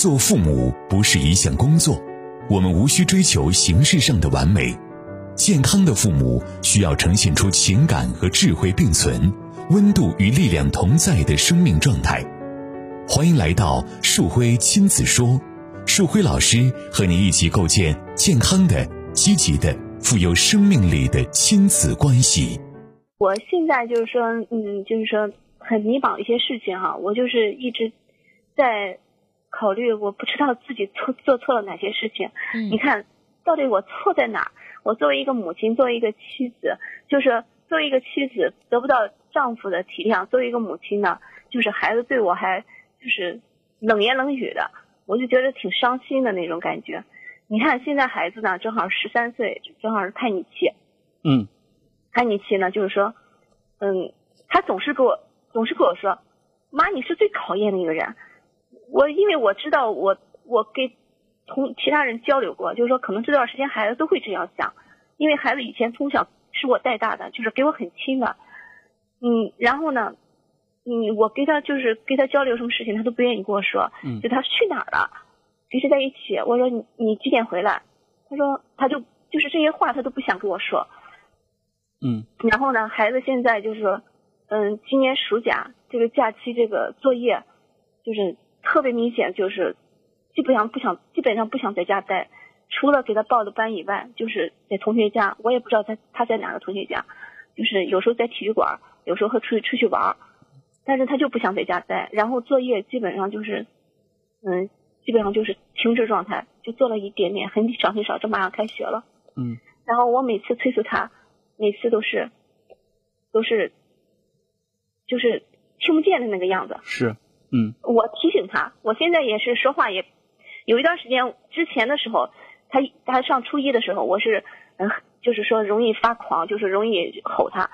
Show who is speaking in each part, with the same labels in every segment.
Speaker 1: 做父母不是一项工作，我们无需追求形式上的完美。健康的父母需要呈现出情感和智慧并存、温度与力量同在的生命状态。欢迎来到树辉亲子说，树辉老师和您一起构建健康的、积极的、富有生命力的亲子关系。
Speaker 2: 我现在就是说，嗯，就是说很迷茫一些事情哈，我就是一直在考虑，我不知道自己错做错了哪些事情。
Speaker 3: 嗯
Speaker 2: 你看，到底我错在哪？我作为一个母亲，作为一个妻子，就是作为一个妻子得不到丈夫的体谅，作为一个母亲呢，就是孩子对我还就是冷言冷语的，我就觉得挺伤心的那种感觉。你看现在孩子呢，正好十三岁，正好是叛逆期。
Speaker 3: 嗯
Speaker 2: 叛逆期呢，就是说，嗯，他总是给我总是跟我说，妈，你是最讨厌的一个人。我因为我知道我我跟同其他人交流过，就是说可能这段时间孩子都会这样想，因为孩子以前从小是我带大的，就是给我很亲的，嗯，然后呢，嗯，我跟他就是跟他交流什么事情，他都不愿意跟我说，
Speaker 3: 嗯
Speaker 2: 就他去哪儿了，平时在一起，我说你你几点回来，他说他就就是这些话他都不想跟我说，
Speaker 3: 嗯。
Speaker 2: 然后呢，孩子现在就是说，嗯，今年暑假这个假期这个作业，就是特别明显，就是基本上不想，基本上不想在家待，除了给他报的班以外，就是在同学家，我也不知道他他在哪个同学家，就是有时候在体育馆，有时候会出去出去玩儿，但是他就不想在家待，然后作业基本上就是，嗯，基本上就是停止状态，就做了一点点，很少很少，这马上开学了。
Speaker 3: 嗯
Speaker 2: 然后我每次催促他，每次都是，都是，就是听不见的那个样子。
Speaker 3: 是嗯
Speaker 2: 我提醒他，我现在也是说话也，有一段时间之前的时候，他他上初一的时候，我是嗯、就是说容易发狂，就是容易吼他，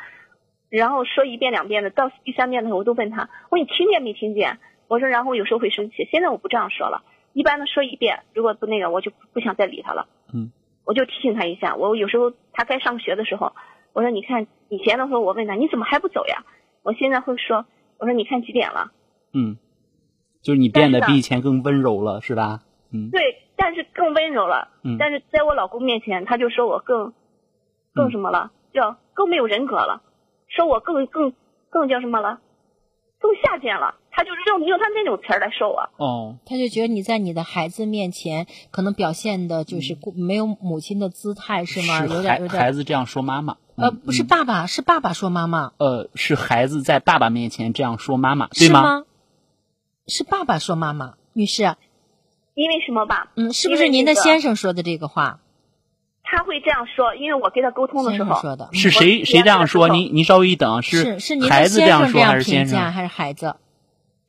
Speaker 2: 然后说一遍两遍的，到第三遍的时候，我都问他，我说你听见没听见？我说然后有时候会生气，现在我不这样说了，一般的说一遍，如果不那个，我就不想再理他了。
Speaker 3: 嗯
Speaker 2: 我就提醒他一下。我有时候他该上学的时候，我说你看以前的时候我问他你怎么还不走呀？我现在会说，我说你看几点了？
Speaker 3: 嗯，就是你变得比以前更温柔了，是吧？嗯
Speaker 2: 对，但是更温柔了。
Speaker 3: 嗯
Speaker 2: 但是在我老公面前，他就说我更更
Speaker 3: 嗯
Speaker 2: 什么了？叫更没有人格了，说我更更更叫什么了？更下贱了。他就是用用他那种词儿来说我。
Speaker 3: 哦
Speaker 4: 他就觉得你在你的孩子面前可能表现的就是没有母亲的姿态，是吗？有点有点。
Speaker 3: 孩子这样说妈妈，
Speaker 4: 呃，
Speaker 3: 嗯
Speaker 4: 不是爸爸，是爸爸说妈妈，
Speaker 3: 呃，是孩子在爸爸面前这样说妈妈，对
Speaker 4: 是
Speaker 3: 吗？
Speaker 4: 吗？是爸爸说妈妈，女士，
Speaker 2: 因为什么吧？
Speaker 4: 嗯，是不是您的先生说的这个话？
Speaker 2: 他会这样说，因为我跟他沟通的时候，
Speaker 4: 生说的，
Speaker 3: 是谁谁这样说？您您稍微一等，
Speaker 4: 是是您的
Speaker 3: 孩子
Speaker 4: 先生
Speaker 3: 样说还
Speaker 4: 评
Speaker 3: 是先生？
Speaker 4: 价还是孩子？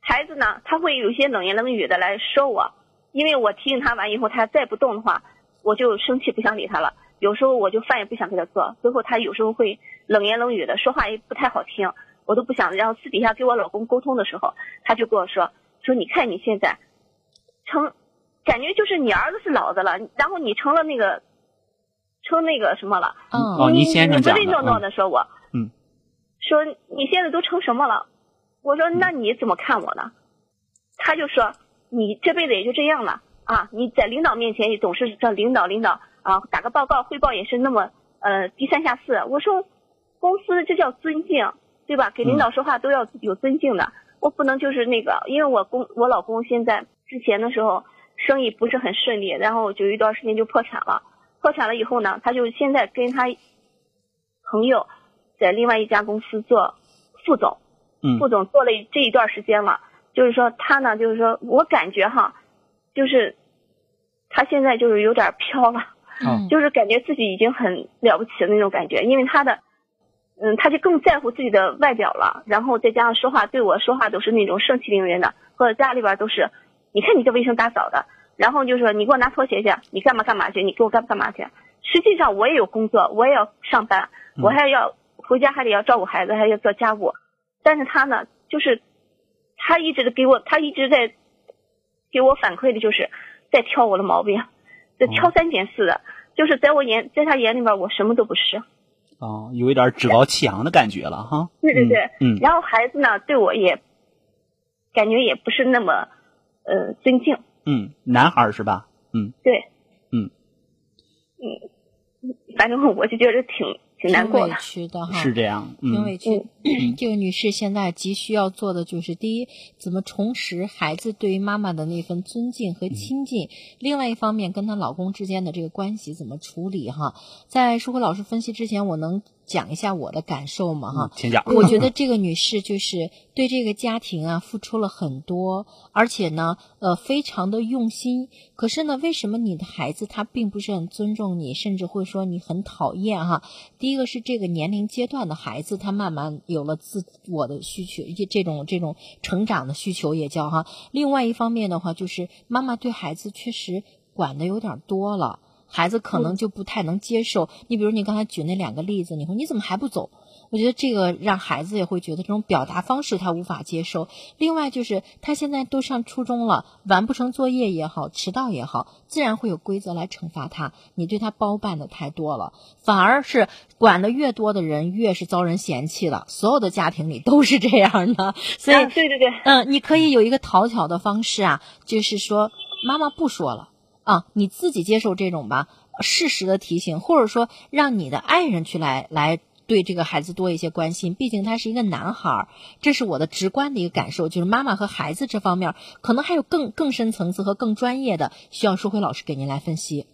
Speaker 2: 孩子呢，他会有些冷言冷语的来说我，因为我提醒他完以后，他再不动的话，我就生气不想理他了。有时候我就饭也不想给他做，最后他有时候会冷言冷语的说话也不太好听，我都不想。然后私底下跟我老公沟通的时候，他就跟我说说你看你现在成，感觉就是你儿子是老的了，然后你成了那个成那个什么了，
Speaker 4: 嗯，
Speaker 3: 哦你先生讲的
Speaker 2: 唯唯诺诺的说我，
Speaker 3: 嗯，
Speaker 2: 说你现在都成什么了？我说那你怎么看我呢？他就说你这辈子也就这样了啊！你在领导面前也总是叫领导领导啊，打个报告汇报也是那么呃低三下四。我说公司这叫尊敬，对吧？给领导说话都要有尊敬的。我不能就是那个，因为我公我老公现在之前的时候生意不是很顺利，然后就有一段时间就破产了。破产了以后呢，他就现在跟他朋友在另外一家公司做副总，
Speaker 3: 嗯
Speaker 2: 副总做了这一段时间了。就是说他呢，就是说我感觉哈，就是他现在就是有点飘了，
Speaker 4: 嗯
Speaker 2: 就是感觉自己已经很了不起的那种感觉，因为他的。嗯，他就更在乎自己的外表了，然后再加上说话对我说话都是那种盛气凌人的，或者家里边都是，你看你这卫生打扫的，然后就说你给我拿拖鞋去，你干嘛干嘛去，你给我干干嘛去。实际上我也有工作，我也要上班，我还要回家还得要照顾孩子，还要做家务。但是他呢，就是他一直给我，他一直在给我反馈的就是在挑我的毛病，在挑三拣四的，就是在我眼在他眼里边我什么都不是。
Speaker 3: 哦，有一点趾高气扬的感觉了哈。
Speaker 2: 对对对，
Speaker 3: 嗯，
Speaker 2: 然后孩子呢对我也感觉也不是那么呃尊敬，
Speaker 3: 嗯，男孩是吧？嗯。
Speaker 2: 对，
Speaker 3: 嗯。
Speaker 2: 嗯，反正我就觉得挺挺难
Speaker 4: 挺委
Speaker 2: 过的。
Speaker 4: 屈的哈，
Speaker 3: 是这样。嗯
Speaker 4: 挺委屈。这个女士现在急需要做的就是：第一，怎么重拾孩子对于妈妈的那份尊敬和亲近；另外一方面，跟她老公之间的这个关系怎么处理哈。在舒辉老师分析之前，我能讲一下我的感受嘛？哈
Speaker 3: 嗯，，请讲。
Speaker 4: 我觉得这个女士就是对这个家庭啊付出了很多，而且呢，呃，非常的用心。可是呢，为什么你的孩子他并不是很尊重你，甚至会说你很讨厌哈？第一个是这个年龄阶段的孩子，他慢慢有了自我的需求，这这种这种成长的需求也叫哈。另外一方面的话，就是妈妈对孩子确实管的有点多了。孩子可能就不太能接受。你比如你刚才举那两个例子，你说你怎么还不走？我觉得这个让孩子也会觉得这种表达方式他无法接受。另外就是他现在都上初中了，完不成作业也好，迟到也好，自然会有规则来惩罚他。你对他包办的太多了，反而是管的越多的人越是遭人嫌弃的。所有的家庭里都是这样的，所以
Speaker 2: 啊，对对对，
Speaker 4: 嗯，你可以有一个讨巧的方式啊，就是说妈妈不说了啊，你自己接受这种吧，适时的提醒，或者说让你的爱人去来来对这个孩子多一些关心，毕竟他是一个男孩儿，这是我的直观的一个感受，就是妈妈和孩子这方面可能还有更更深层次和更专业的，需要舒辉老师给您来分析。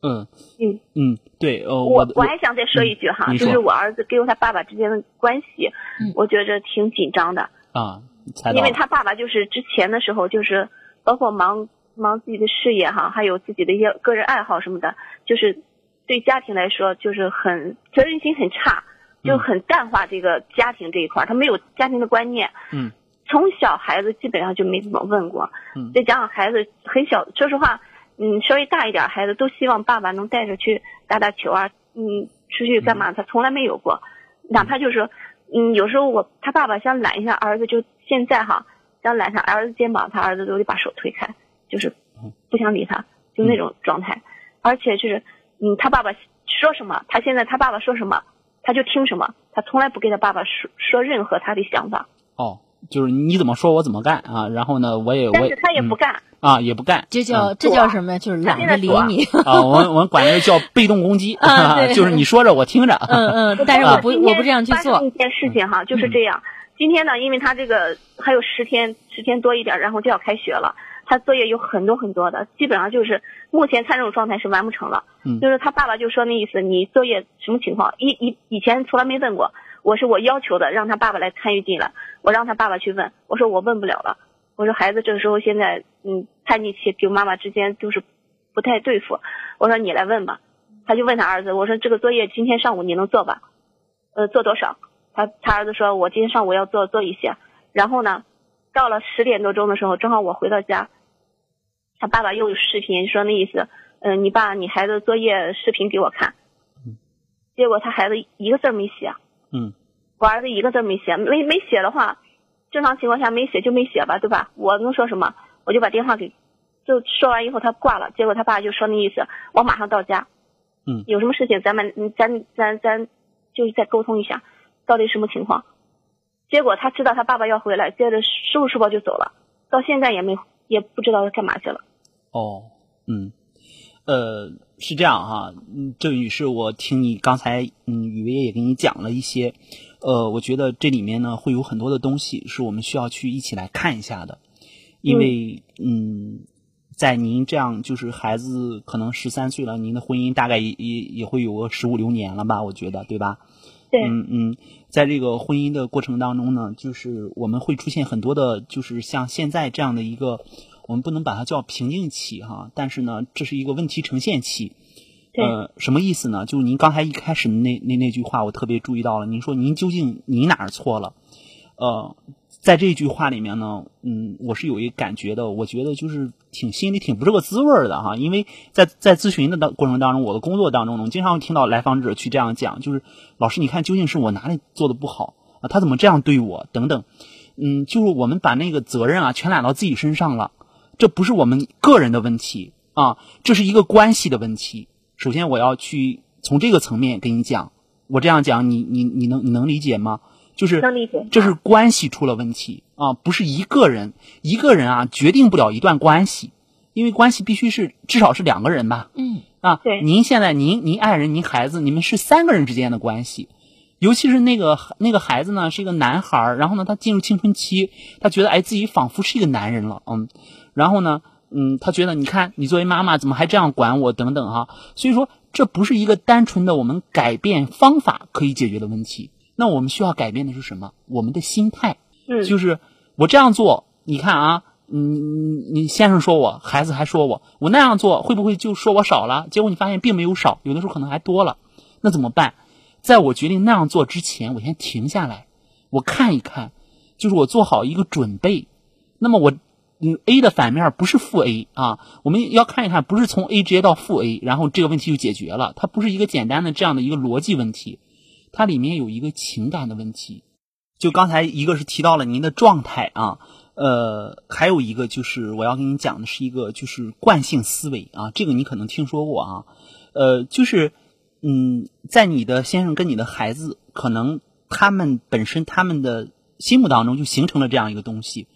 Speaker 3: 嗯
Speaker 2: 嗯
Speaker 3: 嗯，对，呃，
Speaker 2: 我我还想再说一句哈，
Speaker 3: 嗯
Speaker 2: 就是我儿子跟他爸爸之间的关系，
Speaker 4: 嗯
Speaker 2: 我觉着挺紧张的，
Speaker 3: 啊，猜到了。
Speaker 2: 因为他爸爸就是之前的时候就是包括忙忙自己的事业哈，还有自己的一些个人爱好什么的，就是对家庭来说就是很责任心很差，就很淡化这个家庭这一块儿，他没有家庭的观念。
Speaker 3: 嗯
Speaker 2: 从小孩子基本上就没怎么问过，
Speaker 3: 嗯
Speaker 2: 再加上孩子很小，说实话，嗯，稍微大一点孩子都希望爸爸能带着去打打球啊，嗯，出去干嘛？他从来没有过，哪怕就是，嗯，有时候我他爸爸想揽一下儿子，就现在哈，想揽上儿子肩膀，他儿子都得把手推开，就是不想理他，就那种状态，而且就是，嗯，他爸爸说什么，他现在他爸爸说什么，他就听什么，他从来不给他爸爸说说任何他的想法，
Speaker 3: 哦，就是你怎么说我怎么干啊，然后呢，我也我
Speaker 2: 但是他也不
Speaker 3: 嗯
Speaker 2: 干。
Speaker 3: 啊，也不干，
Speaker 4: 这叫、
Speaker 3: 嗯
Speaker 4: 这叫什么呀？就是懒得理你。
Speaker 3: 啊，我们我们管这个叫被动攻击，
Speaker 4: 啊 对
Speaker 3: 就是你说着我听着，
Speaker 4: 嗯嗯，但是我不我不这样去做。
Speaker 2: 一件事情哈，就是这样。今天呢，因为他这个还有十天，十天多一点，然后就要开学了。他作业有很多很多的，基本上就是目前他这种状态是完不成了。
Speaker 3: 嗯
Speaker 2: 就是他爸爸就说那意思，你作业什么情况？以以以前从来没问过，我是我要求的，让他爸爸来参与进来，我让他爸爸去问，我说我问不了了。我说孩子这个时候现在嗯叛逆期，跟妈妈之间就是不太对付。我说你来问吧，他就问他儿子，我说这个作业今天上午你能做吧？呃，做多少？他他儿子说，我今天上午要做做一些。然后呢，到了十点多钟的时候，正好我回到家，他爸爸又有视频说那意思，嗯、你把你孩子作业视频给我看。结果他孩子一个字没写，
Speaker 3: 嗯
Speaker 2: 我儿子一个字没写，没没写的话，正常情况下没写就没写吧，对吧？我能说什么？我就把电话给，就说完以后他挂了。结果他爸就说那意思，我马上到家，
Speaker 3: 嗯
Speaker 2: 有什么事情咱们嗯咱咱咱就是再沟通一下，到底什么情况？结果他知道他爸爸要回来，接着收拾书包就走了，到现在也没也不知道干嘛去了。
Speaker 3: 哦，嗯，呃，是这样哈，嗯，这位女士，我听你刚才，嗯，雨薇也给你讲了一些，呃，我觉得这里面呢会有很多的东西是我们需要去一起来看一下的，因为，嗯，在您这样就是孩子可能十三岁了，您的婚姻大概也也也会有个十五六年了吧，我觉得，对吧？
Speaker 2: 对，
Speaker 3: 嗯嗯，在这个婚姻的过程当中呢，就是我们会出现很多的，就是像现在这样的一个，我们不能把它叫瓶颈期哈，但是呢，这是一个问题呈现期。
Speaker 2: 对
Speaker 3: 呃，什么意思呢？就是您刚才一开始那那那句话，我特别注意到了。您说您究竟你哪儿错了？呃，在这句话里面呢，嗯，我是有一感觉的，我觉得就是挺心里挺不是个滋味的哈，因为在在咨询的当过程当中，我的工作当中呢，我经常会听到来访者去这样讲，就是老师，你看究竟是我哪里做的不好啊？他怎么这样对我？等等，嗯，就是我们把那个责任啊全揽到自己身上了，这不是我们个人的问题啊，这是一个关系的问题。首先，我要去从这个层面跟你讲，我这样讲，你你你能你能理解吗？就是
Speaker 2: 能理解
Speaker 3: 这是关系出了问题啊，不是一个人，一个人啊决定不了一段关系，因为关系必须是至少是两个人吧。
Speaker 4: 嗯
Speaker 3: 啊，
Speaker 2: 对
Speaker 3: 您现在您您爱人您孩子，你们是三个人之间的关系，尤其是那个那个孩子呢是一个男孩儿，然后呢他进入青春期，他觉得哎自己仿佛是一个男人了，嗯，然后呢，嗯，他觉得你看你作为妈妈怎么还这样管我等等哈，所以说这不是一个单纯的我们改变方法可以解决的问题，那我们需要改变的是什么？我们的心态。
Speaker 2: 嗯，
Speaker 3: 就是我这样做，你看啊，嗯你先生说我，孩子还说我，我那样做会不会就说我少了？结果你发现并没有少，有的时候可能还多了，那怎么办？在我决定那样做之前，我先停下来，我看一看，就是我做好一个准备。那么我，嗯，A 的反面不是负 A 啊，我们要看一看，不是从 A 直接到负 A，然后这个问题就解决了，它不是一个简单的这样的一个逻辑问题，它里面有一个情感的问题。就刚才一个是提到了您的状态啊，呃，还有一个就是我要跟你讲的是一个就是惯性思维啊，这个你可能听说过啊，呃，就是嗯，在你的先生跟你的孩子，可能他们本身他们的心目当中就形成了这样一个东西，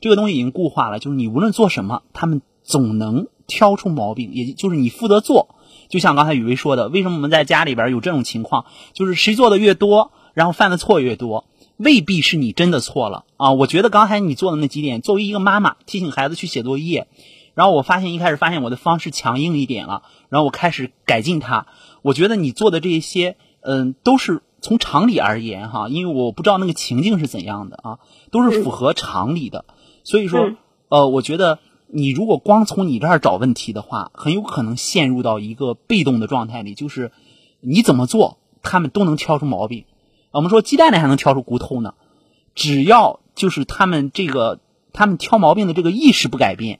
Speaker 3: 这个东西已经固化了，就是你无论做什么，他们总能挑出毛病，也就是你负责做。就像刚才雨薇说的，为什么我们在家里边有这种情况？就是谁做的越多，然后犯的错越多。未必是你真的错了啊！我觉得刚才你做的那几点，作为一个妈妈提醒孩子去写作业，然后我发现一开始发现我的方式强硬一点了，然后我开始改进它。我觉得你做的这些，嗯，都是从常理而言哈，因为我不知道那个情境是怎样的啊，都是符合常理的。所以说，呃，我觉得你如果光从你这儿找问题的话，很有可能陷入到一个被动的状态里，就是你怎么做，他们都能挑出毛病。我们说鸡蛋里还能挑出骨头呢，只要就是他们这个他们挑毛病的这个意识不改变，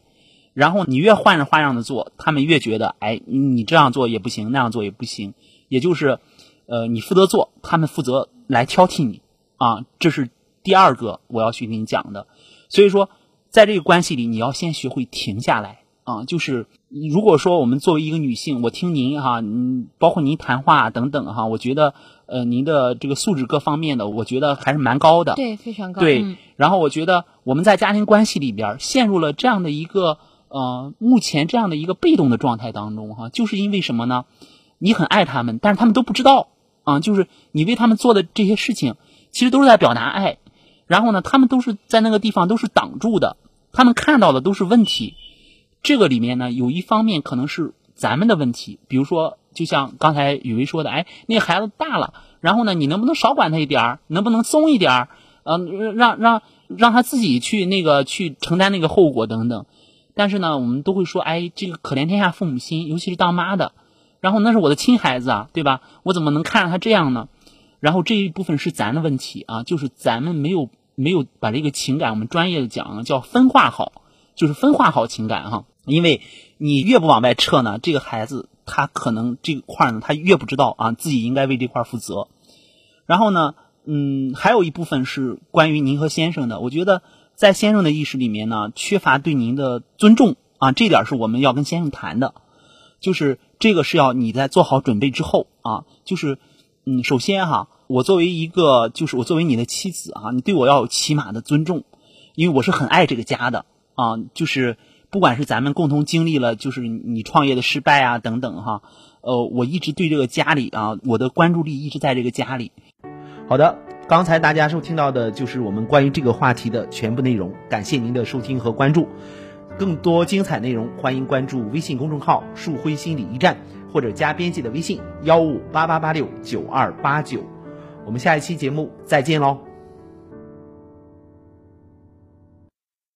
Speaker 3: 然后你越换着花样的做，他们越觉得哎，你这样做也不行，那样做也不行，也就是呃你负责做，他们负责来挑剔你啊，这是第二个我要去给你讲的。所以说，在这个关系里，你要先学会停下来啊，就是如果说我们作为一个女性，我听您哈，嗯，包括您谈话等等哈，我觉得。呃，您的这个素质各方面的，我觉得还是蛮高的。
Speaker 4: 对，非常高。
Speaker 3: 对，
Speaker 4: 嗯
Speaker 3: 然后我觉得我们在家庭关系里边陷入了这样的一个呃，目前这样的一个被动的状态当中哈，就是因为什么呢？你很爱他们，但是他们都不知道啊，就是你为他们做的这些事情，其实都是在表达爱。然后呢，他们都是在那个地方都是挡住的，他们看到的都是问题。这个里面呢，有一方面可能是咱们的问题，比如说。就像刚才雨薇说的，哎，那孩子大了，然后呢，你能不能少管他一点儿？能不能松一点儿？嗯，让让让他自己去那个去承担那个后果等等。但是呢，我们都会说，哎，这个可怜天下父母心，尤其是当妈的，然后那是我的亲孩子啊，对吧？我怎么能看着他这样呢？然后这一部分是咱的问题啊，就是咱们没有没有把这个情感，我们专业的讲叫分化好，就是分化好情感哈。因为你越不往外撤呢，这个孩子。他可能这块呢，他越不知道啊，自己应该为这块负责。然后呢，嗯，还有一部分是关于您和先生的。我觉得在先生的意识里面呢，缺乏对您的尊重啊，这点是我们要跟先生谈的。就是这个是要你在做好准备之后啊，就是嗯，首先哈，我作为一个就是我作为你的妻子啊，你对我要有起码的尊重，因为我是很爱这个家的啊，就是。不管是咱们共同经历了，就是你创业的失败啊等等哈，呃，我一直对这个家里啊，我的关注力一直在这个家里。好的，刚才大家收听到的就是我们关于这个话题的全部内容，感谢您的收听和关注。更多精彩内容，欢迎关注微信公众号“树辉心理驿站”或者加编辑的微信幺五八八八六九二八九。我们下一期节目再见喽。